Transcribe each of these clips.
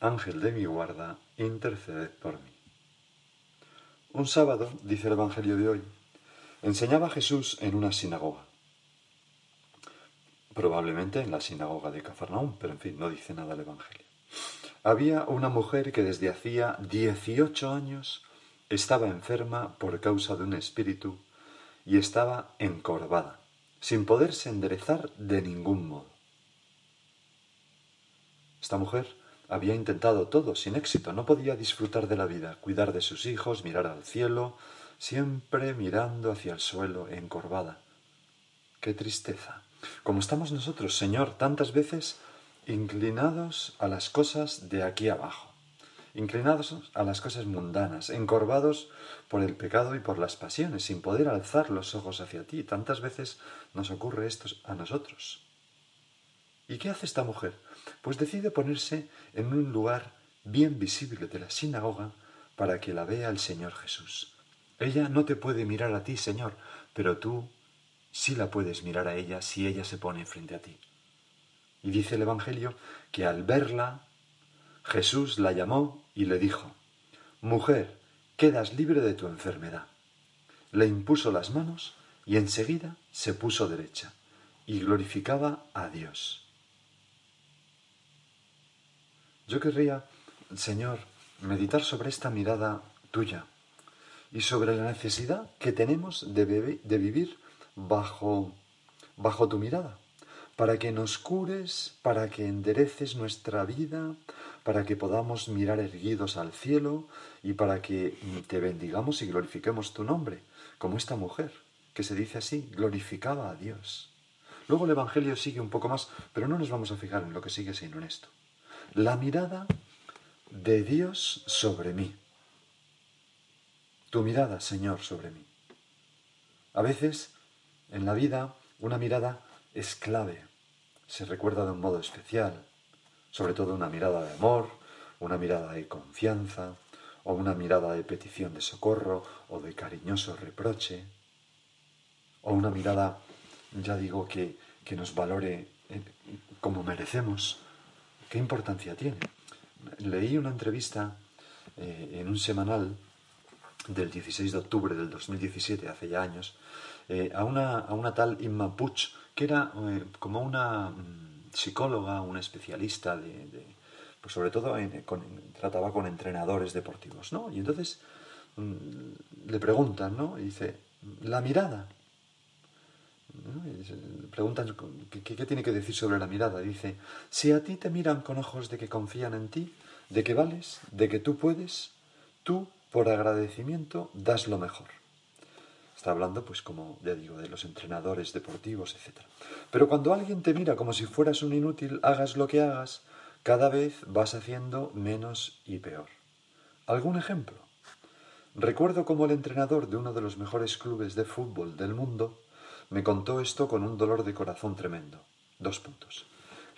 Ángel de mi guarda, interceded por mí. Un sábado, dice el Evangelio de hoy, enseñaba Jesús en una sinagoga. Probablemente en la sinagoga de Cafarnaúm, pero en fin, no dice nada el Evangelio. Había una mujer que desde hacía 18 años estaba enferma por causa de un espíritu y estaba encorvada, sin poderse enderezar de ningún modo. Esta mujer había intentado todo sin éxito, no podía disfrutar de la vida, cuidar de sus hijos, mirar al cielo, siempre mirando hacia el suelo, encorvada. Qué tristeza. Como estamos nosotros, Señor, tantas veces inclinados a las cosas de aquí abajo, inclinados a las cosas mundanas, encorvados por el pecado y por las pasiones, sin poder alzar los ojos hacia ti. Tantas veces nos ocurre esto a nosotros. ¿Y qué hace esta mujer? Pues decide ponerse en un lugar bien visible de la sinagoga para que la vea el Señor Jesús. Ella no te puede mirar a ti, Señor, pero tú sí la puedes mirar a ella si ella se pone frente a ti. Y dice el Evangelio que al verla, Jesús la llamó y le dijo, Mujer, quedas libre de tu enfermedad. Le impuso las manos y enseguida se puso derecha y glorificaba a Dios. Yo querría, Señor, meditar sobre esta mirada tuya y sobre la necesidad que tenemos de, vivir bajo, bajo tu mirada, para que nos cures, para que endereces nuestra vida, para que podamos mirar erguidos al cielo y para que te bendigamos y glorifiquemos tu nombre, como esta mujer, que se dice así, glorificaba a Dios. Luego el Evangelio sigue un poco más, pero no nos vamos a fijar en lo que sigue sino en esto la mirada de Dios sobre mí. Tu mirada, Señor, sobre mí. A veces, en la vida, una mirada es clave. Se recuerda de un modo especial, sobre todo una mirada de amor, una mirada de confianza, o una mirada de petición de socorro o de cariñoso reproche, o una mirada, ya digo, que, que nos valore eh, como merecemos, ¿Qué importancia tiene? Leí una entrevista eh, en un semanal del 16 de octubre del 2017, hace ya años, eh, a, una, a, una, tal Inma Puch, que era eh, como una mm, psicóloga, una especialista de, pues sobre todo trataba con entrenadores deportivos, ¿no? Y entonces mm, le preguntan, ¿no? Y dice, la mirada, preguntan ¿qué, tiene que decir sobre la mirada. Dice, si a ti te miran con ojos de que confían en ti, de que vales, de que tú puedes, tú, por agradecimiento, das lo mejor. Está hablando, pues, como ya digo, de los entrenadores deportivos, etc. Pero cuando alguien te mira como si fueras un inútil, hagas lo que hagas, cada vez vas haciendo menos y peor. ¿Algún ejemplo? Recuerdo como el entrenador de uno de los mejores clubes de fútbol del mundo me contó esto con un dolor de corazón tremendo. Dos puntos.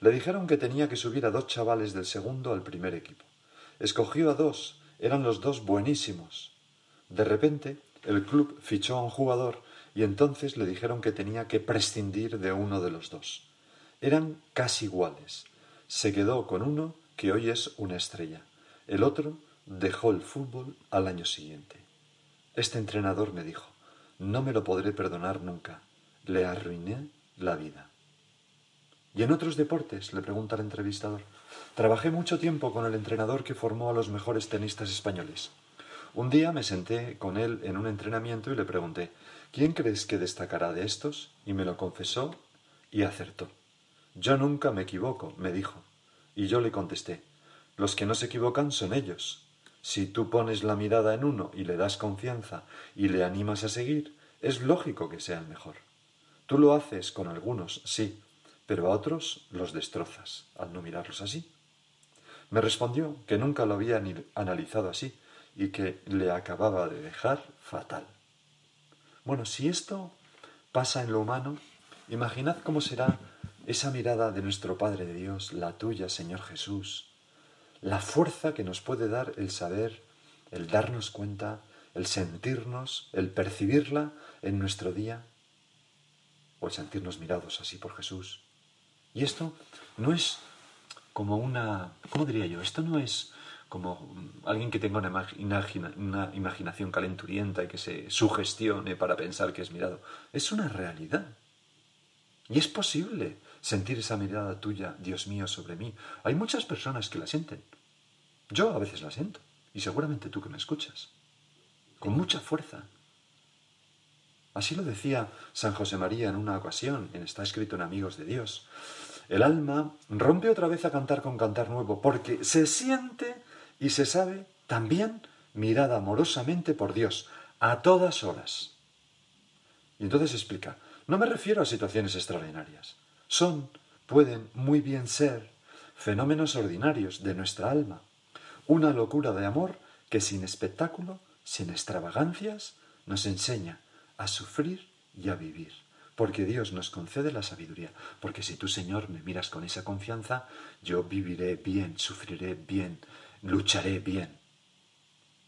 Le dijeron que tenía que subir a dos chavales del segundo al primer equipo. Escogió a dos, eran los dos buenísimos. De repente, el club fichó a un jugador y entonces le dijeron que tenía que prescindir de uno de los dos. Eran casi iguales. Se quedó con uno que hoy es una estrella. El otro dejó el fútbol al año siguiente. Este entrenador me dijo, no me lo podré perdonar nunca le arruiné la vida. ¿Y en otros deportes? le pregunta el entrevistador. Trabajé mucho tiempo con el entrenador que formó a los mejores tenistas españoles. Un día me senté con él en un entrenamiento y le pregunté ¿Quién crees que destacará de estos? Y me lo confesó y acertó. Yo nunca me equivoco, me dijo. Y yo le contesté Los que no se equivocan son ellos. Si tú pones la mirada en uno y le das confianza y le animas a seguir, es lógico que sea el mejor. Tú lo haces con algunos, sí, pero a otros los destrozas al no mirarlos así. Me respondió que nunca lo había analizado así y que le acababa de dejar fatal. Bueno, si esto pasa en lo humano, imaginad cómo será esa mirada de nuestro Padre de Dios, la tuya, Señor Jesús, la fuerza que nos puede dar el saber, el darnos cuenta, el sentirnos, el percibirla en nuestro día, o el sentirnos mirados así por Jesús. Y esto no es como una, ¿cómo diría yo? Esto no es como alguien que tenga una, una, imaginación calenturienta y que se sugestione para pensar que es mirado. Es una realidad. Y es posible sentir esa mirada tuya, Dios mío, sobre mí. Hay muchas personas que la sienten. Yo a veces la siento. Y seguramente tú que me escuchas. Con mucha fuerza. Así lo decía San José María en una ocasión, en está escrito en Amigos de Dios. El alma rompe otra vez a cantar con cantar nuevo, porque se siente y se sabe también mirada amorosamente por Dios, a todas horas. Y entonces explica, no me refiero a situaciones extraordinarias, son, pueden muy bien ser, fenómenos ordinarios de nuestra alma, una locura de amor que sin espectáculo, sin extravagancias, nos enseña a sufrir y a vivir porque Dios nos concede la sabiduría, porque si tú, Señor, me miras con esa confianza, yo viviré bien, sufriré bien, lucharé bien.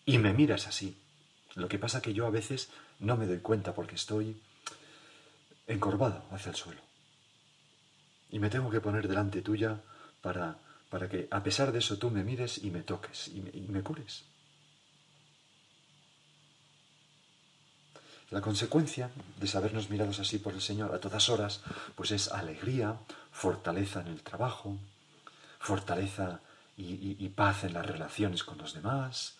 Y me miras así. Lo que pasa que yo a veces no me doy cuenta porque estoy encorvado hacia el suelo. Y me tengo que poner delante tuya para, para que a pesar de eso tú me mires y me toques y me cures. La consecuencia de sabernos mirados así por el Señor a todas horas, pues es alegría, fortaleza en el trabajo, fortaleza y, paz en las relaciones con los demás,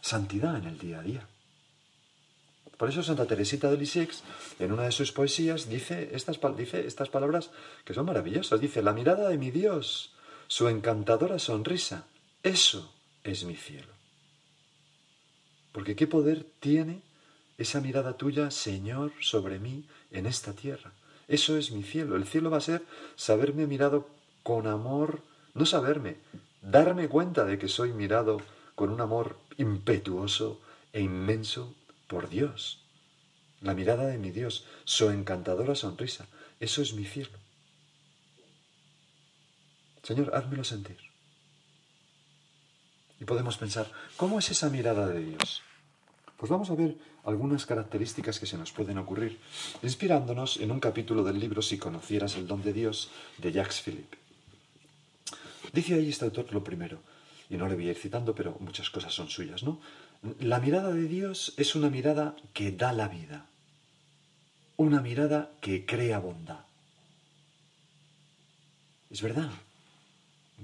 santidad en el día a día. Por eso Santa Teresita de Lisieux, en una de sus poesías, dice estas, dice estas palabras que son maravillosas. Dice, la mirada de mi Dios, su encantadora sonrisa, eso es mi cielo. Porque qué poder tiene esa mirada tuya, Señor, sobre mí en esta tierra. Eso es mi cielo. El cielo va a ser saberme mirado con amor, no saberme, darme cuenta de que soy mirado con un amor impetuoso e inmenso por Dios. La mirada de mi Dios, su encantadora sonrisa. Eso es mi cielo. Señor, házmelo sentir. Y podemos pensar, ¿cómo es esa mirada de Dios? Pues vamos a ver algunas características que se nos pueden ocurrir, inspirándonos en un capítulo del libro Si conocieras el don de Dios de Jacques Philippe. Dice ahí este autor lo primero, y no le voy a ir citando, pero muchas cosas son suyas, ¿no? La mirada de Dios es una mirada que da la vida, una mirada que crea bondad. Es verdad,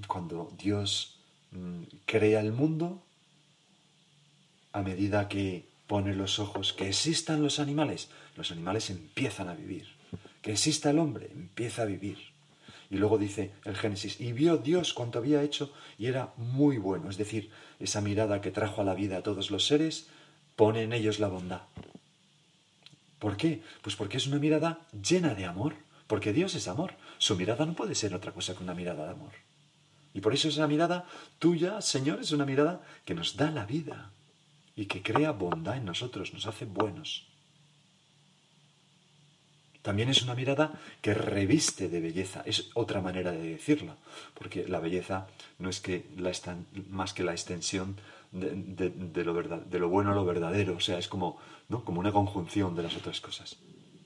cuando Dios mm, crea el mundo, a medida que pone los ojos que existan los animales, los animales empiezan a vivir. Que exista el hombre, empieza a vivir. Y luego dice el Génesis, y vio Dios cuanto había hecho y era muy bueno. Es decir, esa mirada que trajo a la vida a todos los seres, pone en ellos la bondad. ¿Por qué? Pues porque es una mirada llena de amor, porque Dios es amor. Su mirada no puede ser otra cosa que una mirada de amor. Y por eso es una mirada tuya, Señor, es una mirada que nos da la vida y que crea bondad en nosotros, nos hace buenos. También es una mirada que reviste de belleza, es otra manera de decirlo, porque la belleza no es que la más que la extensión de, lo de, lo bueno a lo verdadero, o sea, es como, ¿no? como una conjunción de las otras cosas.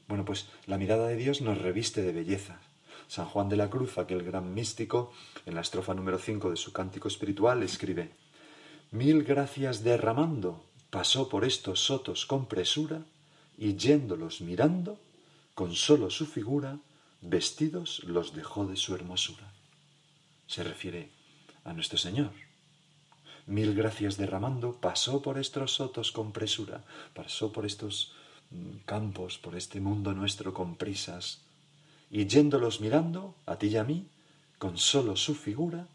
Bueno, pues la mirada de Dios nos reviste de belleza. San Juan de la Cruz, aquel gran místico, en la estrofa número 5 de su cántico espiritual, escribe, Mil gracias derramando, pasó por estos sotos con presura, y yéndolos mirando, con solo su figura, vestidos los dejó de su hermosura. Se refiere a nuestro Señor. Mil gracias derramando, pasó por estos sotos con presura, pasó por estos mm, campos, por este mundo nuestro con prisas, y yéndolos mirando, a ti y a mí, con solo su figura,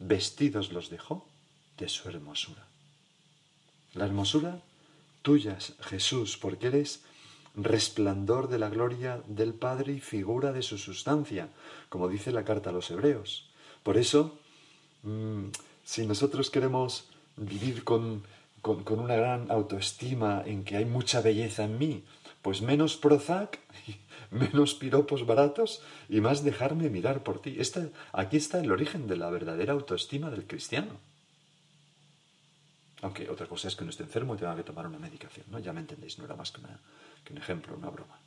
vestidos los dejó de su hermosura. La hermosura tuya, Jesús, porque eres resplandor de la gloria del Padre y figura de su sustancia, como dice la carta a los hebreos. Por eso, mm, si nosotros queremos vivir con, con, una gran autoestima en que hay mucha belleza en mí, pues menos Prozac, menos piropos baratos y más dejarme mirar por ti. aquí está el origen de la verdadera autoestima del cristiano. Aunque otra cosa es que no esté enfermo y tenga que tomar una medicación, ¿no? Ya me entendéis, no era más que, que un ejemplo, una broma.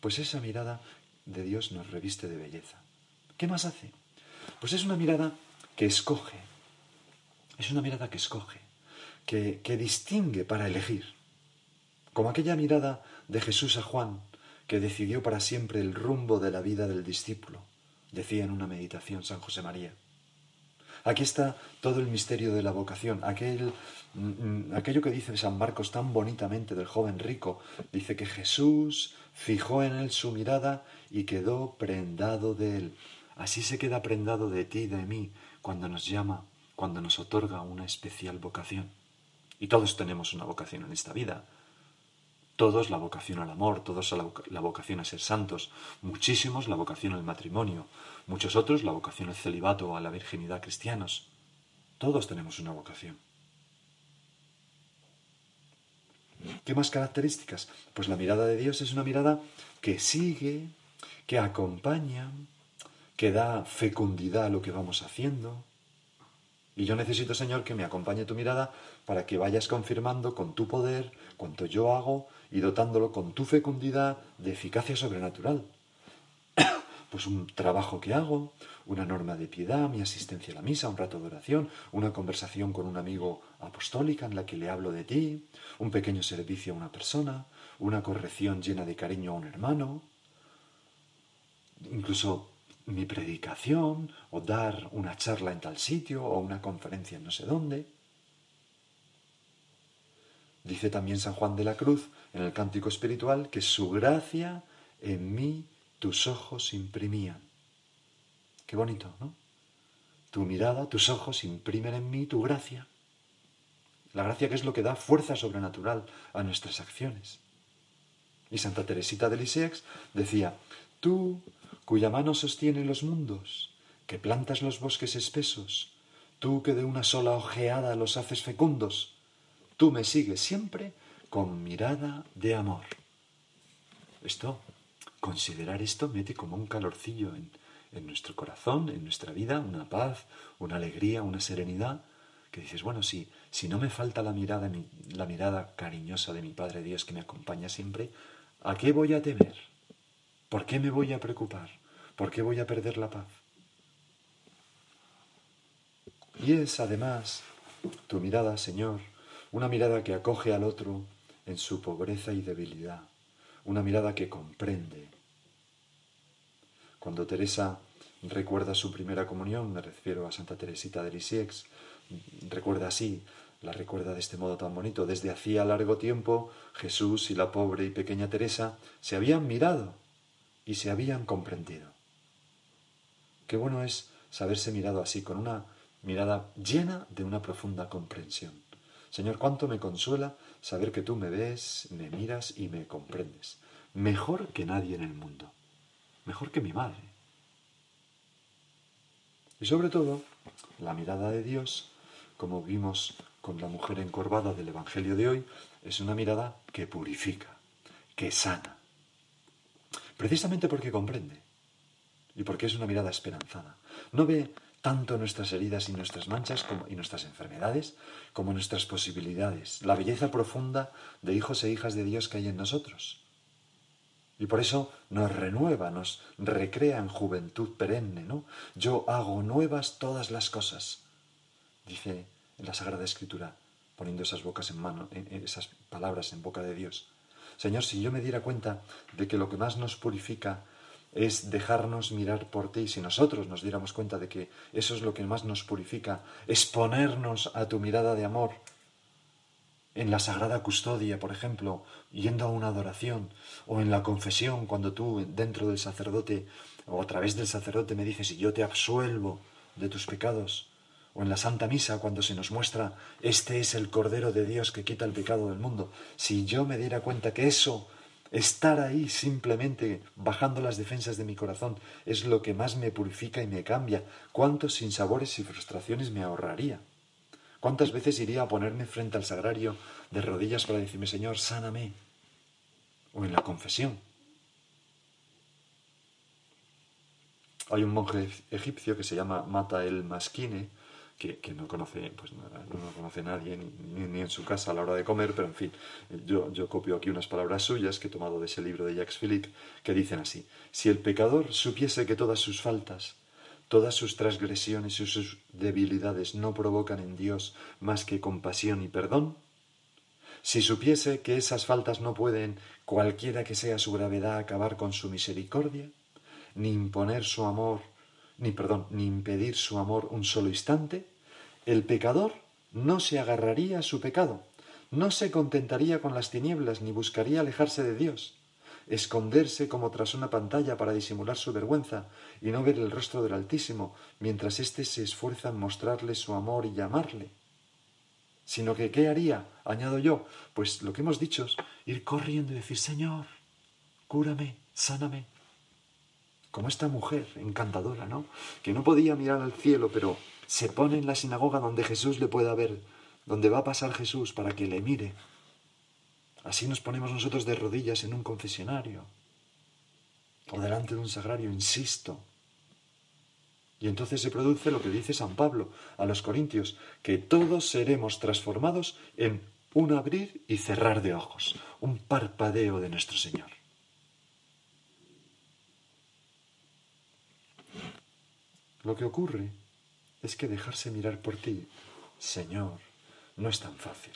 Pues esa mirada de Dios nos reviste de belleza. ¿Qué más hace? Pues es una mirada que escoge, es una mirada que escoge, que, que distingue para elegir. Como aquella mirada de Jesús a Juan, que decidió para siempre el rumbo de la vida del discípulo, decía en una meditación San José María. Aquí está todo el misterio de la vocación, aquel, mm, mm, aquello que dice San Marcos tan bonitamente del joven rico. Dice que Jesús fijó en él su mirada y quedó prendado de él. Así se queda prendado de ti y de mí cuando nos llama, cuando nos otorga una especial vocación. Y todos tenemos una vocación en esta vida. Todos la vocación al amor, todos la vocación a ser santos, muchísimos la vocación al matrimonio, muchos otros la vocación al celibato o a la virginidad cristianos. Todos tenemos una vocación. ¿Qué más características? Pues la mirada de Dios es una mirada que sigue, que acompaña, que da fecundidad a lo que vamos haciendo. Y yo necesito, Señor, que me acompañe tu mirada para que vayas confirmando con tu poder cuanto yo hago y dotándolo con tu fecundidad de eficacia sobrenatural. pues un trabajo que hago, una norma de piedad, mi asistencia a la misa, un rato de oración, una conversación con un amigo apostólica en la que le hablo de ti, un pequeño servicio a una persona, una corrección llena de cariño a un hermano, incluso mi predicación o dar una charla en tal sitio o una conferencia en no sé dónde. Dice también San Juan de la Cruz en el cántico espiritual que su gracia en mí tus ojos imprimían. Qué bonito, ¿no? Tu mirada, tus ojos imprimen en mí tu gracia. La gracia que es lo que da fuerza sobrenatural a nuestras acciones. Y Santa Teresita de Lisieux decía, tú cuya mano sostiene los mundos, que plantas los bosques espesos, tú que de una sola ojeada los haces fecundos, tú me sigues siempre con mirada de amor. Esto, considerar esto mete como un calorcillo en, nuestro corazón, en nuestra vida, una paz, una alegría, una serenidad, que dices, bueno, si, si no me falta la mirada, la mirada cariñosa de mi Padre Dios que me acompaña siempre, ¿a qué voy a temer? ¿Por qué me voy a preocupar? ¿Por qué voy a perder la paz? Y es además tu mirada, Señor, una mirada que acoge al otro en su pobreza y debilidad, una mirada que comprende. Cuando Teresa recuerda su primera comunión, me refiero a Santa Teresita de Lisieux, recuerda así, la recuerda de este modo tan bonito. Desde hacía largo tiempo Jesús y la pobre y pequeña Teresa se habían mirado y se habían comprendido. Qué bueno es saberse mirado así, con una mirada llena de una profunda comprensión. Señor, cuánto me consuela saber que tú me ves, me miras y me comprendes. Mejor que nadie en el mundo. Mejor que mi madre. Y sobre todo, la mirada de Dios, como vimos con la mujer encorvada del Evangelio de hoy, es una mirada que purifica, que sana, Precisamente porque comprende y porque es una mirada esperanzada. No ve tanto nuestras heridas y nuestras manchas como, y nuestras enfermedades como nuestras posibilidades, la belleza profunda de hijos e hijas de Dios que hay en nosotros. Y por eso nos renueva, nos recrea en juventud perenne, ¿no? Yo hago nuevas todas las cosas, dice en la Sagrada Escritura, poniendo esas bocas en mano, esas palabras en boca de Dios. Señor, si yo me diera cuenta de que lo que más nos purifica es dejarnos mirar por ti, si nosotros nos diéramos cuenta de que eso es lo que más nos purifica, exponernos a tu mirada de amor, en la sagrada custodia, por ejemplo, yendo a una adoración, o en la confesión, cuando tú dentro del sacerdote o a través del sacerdote me dices, y yo te absuelvo de tus pecados, o en la Santa Misa cuando se nos muestra, este es el Cordero de Dios que quita el pecado del mundo, si yo me diera cuenta que eso Estar ahí simplemente bajando las defensas de mi corazón es lo que más me purifica y me cambia. ¿Cuántos sinsabores y frustraciones me ahorraría? ¿Cuántas veces iría a ponerme frente al sagrario de rodillas para decirme, Señor, sáname? O en la confesión. Hay un monje egipcio que se llama Mata el Masquine, que, no conoce, pues no, no conoce nadie, ni, en su casa a la hora de comer, pero en fin, yo, yo copio aquí unas palabras suyas que he tomado de ese libro de Jacques Philippe, que dicen así, si el pecador supiese que todas sus faltas, todas sus transgresiones y sus debilidades no provocan en Dios más que compasión y perdón, si supiese que esas faltas no pueden, cualquiera que sea su gravedad, acabar con su misericordia, ni imponer su amor ni perdón, ni impedir su amor un solo instante, el pecador no se agarraría a su pecado, no se contentaría con las tinieblas ni buscaría alejarse de Dios, esconderse como tras una pantalla para disimular su vergüenza y no ver el rostro del Altísimo, mientras éste se esfuerza en mostrarle su amor y llamarle. Sino que, ¿qué haría? Añado yo, pues lo que hemos dicho es ir corriendo y decir, Señor, cúrame, sáname, como esta mujer encantadora, ¿no? Que no podía mirar al cielo, pero se pone en la sinagoga donde Jesús le pueda ver, donde va a pasar Jesús para que le mire. Así nos ponemos nosotros de rodillas en un confesionario o delante de un sagrario, insisto. Y entonces se produce lo que dice San Pablo a los Corintios, que todos seremos transformados en un abrir y cerrar de ojos, un parpadeo de nuestro Señor. Lo que ocurre es que dejarse mirar por ti, Señor, no es tan fácil.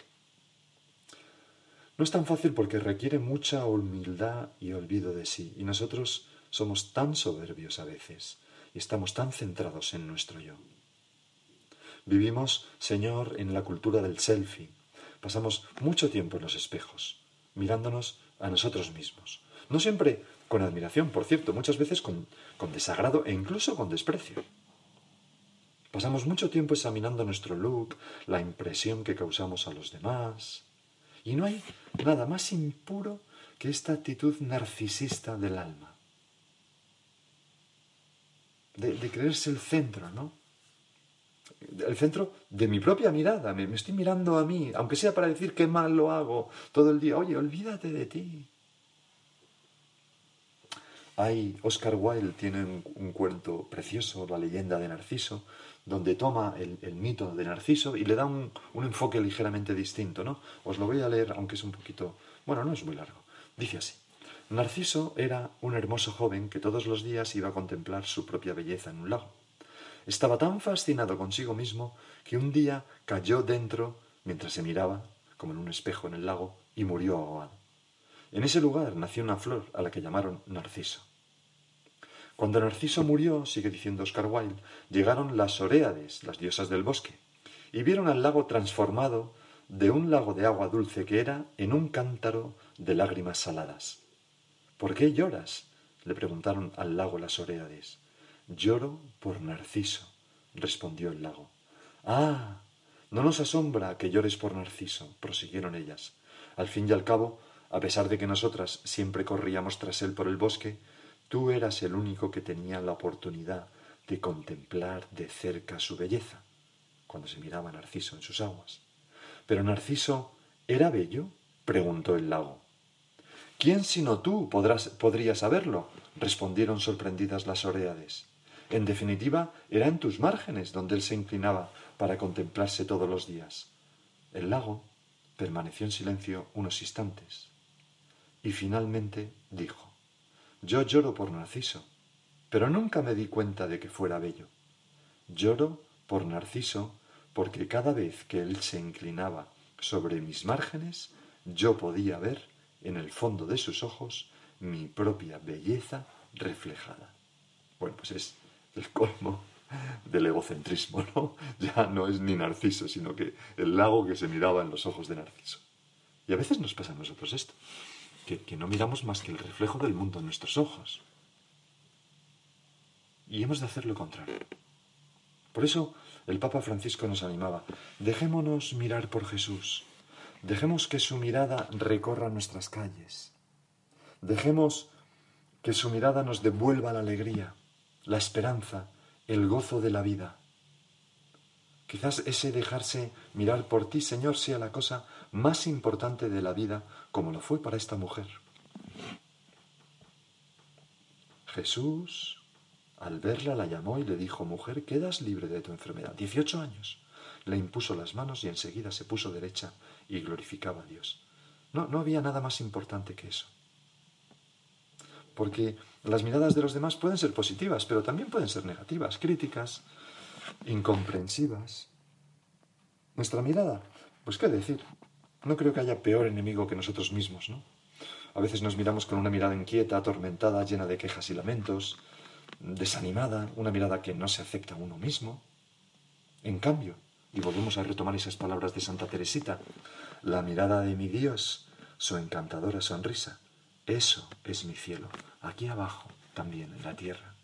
No es tan fácil porque requiere mucha humildad y olvido de sí, y nosotros somos tan soberbios a veces y estamos tan centrados en nuestro yo. Vivimos, Señor, en la cultura del selfie. Pasamos mucho tiempo en los espejos, mirándonos a nosotros mismos. No siempre con admiración, por cierto, muchas veces con, con desagrado e incluso con desprecio. Pasamos mucho tiempo examinando nuestro look, la impresión que causamos a los demás. Y no hay nada más impuro que esta actitud narcisista del alma. De, creerse el centro, ¿no? El centro de mi propia mirada. Me, estoy mirando a mí, aunque sea para decir qué mal lo hago todo el día. Oye, olvídate de ti. Oscar Wilde tiene un cuento precioso, La leyenda de Narciso, donde toma el, mito de Narciso y le da un, enfoque ligeramente distinto, ¿no? Os lo voy a leer, aunque es un poquito... Bueno, no es muy largo. Dice así. Narciso era un hermoso joven que todos los días iba a contemplar su propia belleza en un lago. Estaba tan fascinado consigo mismo que un día cayó dentro mientras se miraba, como en un espejo en el lago, y murió ahogado. En ese lugar nació una flor a la que llamaron Narciso. Cuando Narciso murió, sigue diciendo Oscar Wilde, llegaron las Oréades, las diosas del bosque, y vieron al lago transformado de un lago de agua dulce que era en un cántaro de lágrimas saladas. ¿Por qué lloras? le preguntaron al lago las Oréades. Lloro por Narciso, respondió el lago. Ah, no nos asombra que llores por Narciso, prosiguieron ellas. Al fin y al cabo, a pesar de que nosotras siempre corríamos tras él por el bosque, Tú eras el único que tenía la oportunidad de contemplar de cerca su belleza, cuando se miraba Narciso en sus aguas. Pero Narciso, ¿era bello? preguntó el lago. ¿Quién sino tú podrás, podría saberlo? respondieron sorprendidas las Oreades. En definitiva, era en tus márgenes donde él se inclinaba para contemplarse todos los días. El lago permaneció en silencio unos instantes y finalmente dijo yo lloro por Narciso, pero nunca me di cuenta de que fuera bello. Lloro por Narciso porque cada vez que él se inclinaba sobre mis márgenes, yo podía ver en el fondo de sus ojos mi propia belleza reflejada. Bueno, pues es el colmo del egocentrismo, ¿no? Ya no es ni Narciso, sino que el lago que se miraba en los ojos de Narciso. Y a veces nos pasa a nosotros esto que, no miramos más que el reflejo del mundo en nuestros ojos. Y hemos de hacer lo contrario. Por eso el Papa Francisco nos animaba, dejémonos mirar por Jesús, dejemos que su mirada recorra nuestras calles, Dejemos que su mirada nos devuelva la alegría, la esperanza, el gozo de la vida. Quizás ese dejarse mirar por ti, Señor, sea la cosa más importante de la vida, como lo fue para esta mujer. Jesús, al verla, la llamó y le dijo, mujer, quedas libre de tu enfermedad. Dieciocho años. Le impuso las manos y enseguida se puso derecha y glorificaba a Dios. No, no había nada más importante que eso. Porque las miradas de los demás pueden ser positivas, pero también pueden ser negativas, críticas, incomprensivas. Nuestra mirada, pues qué decir, no creo que haya peor enemigo que nosotros mismos, ¿no? A veces nos miramos con una mirada inquieta, atormentada, llena de quejas y lamentos, desanimada, una mirada que no se acepta a uno mismo. En cambio, y volvemos a retomar esas palabras de Santa Teresita, la mirada de mi Dios, su encantadora sonrisa, eso es mi cielo, aquí abajo, también en la tierra.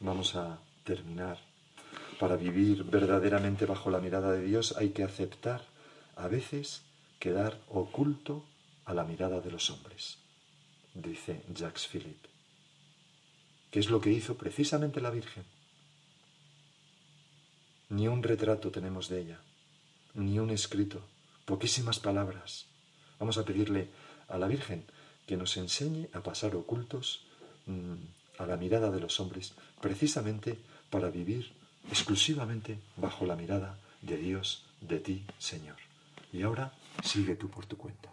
Vamos a terminar. Para vivir verdaderamente bajo la mirada de Dios hay que aceptar a veces quedar oculto a la mirada de los hombres, dice Jacques Philippe. ¿Qué es lo que hizo precisamente la Virgen? Ni un retrato tenemos de ella, ni un escrito, poquísimas palabras. Vamos a pedirle a la Virgen que nos enseñe a pasar ocultos mm, a la mirada de los hombres, precisamente para vivir exclusivamente bajo la mirada de Dios, de ti, Señor. Y ahora sigue tú por tu cuenta.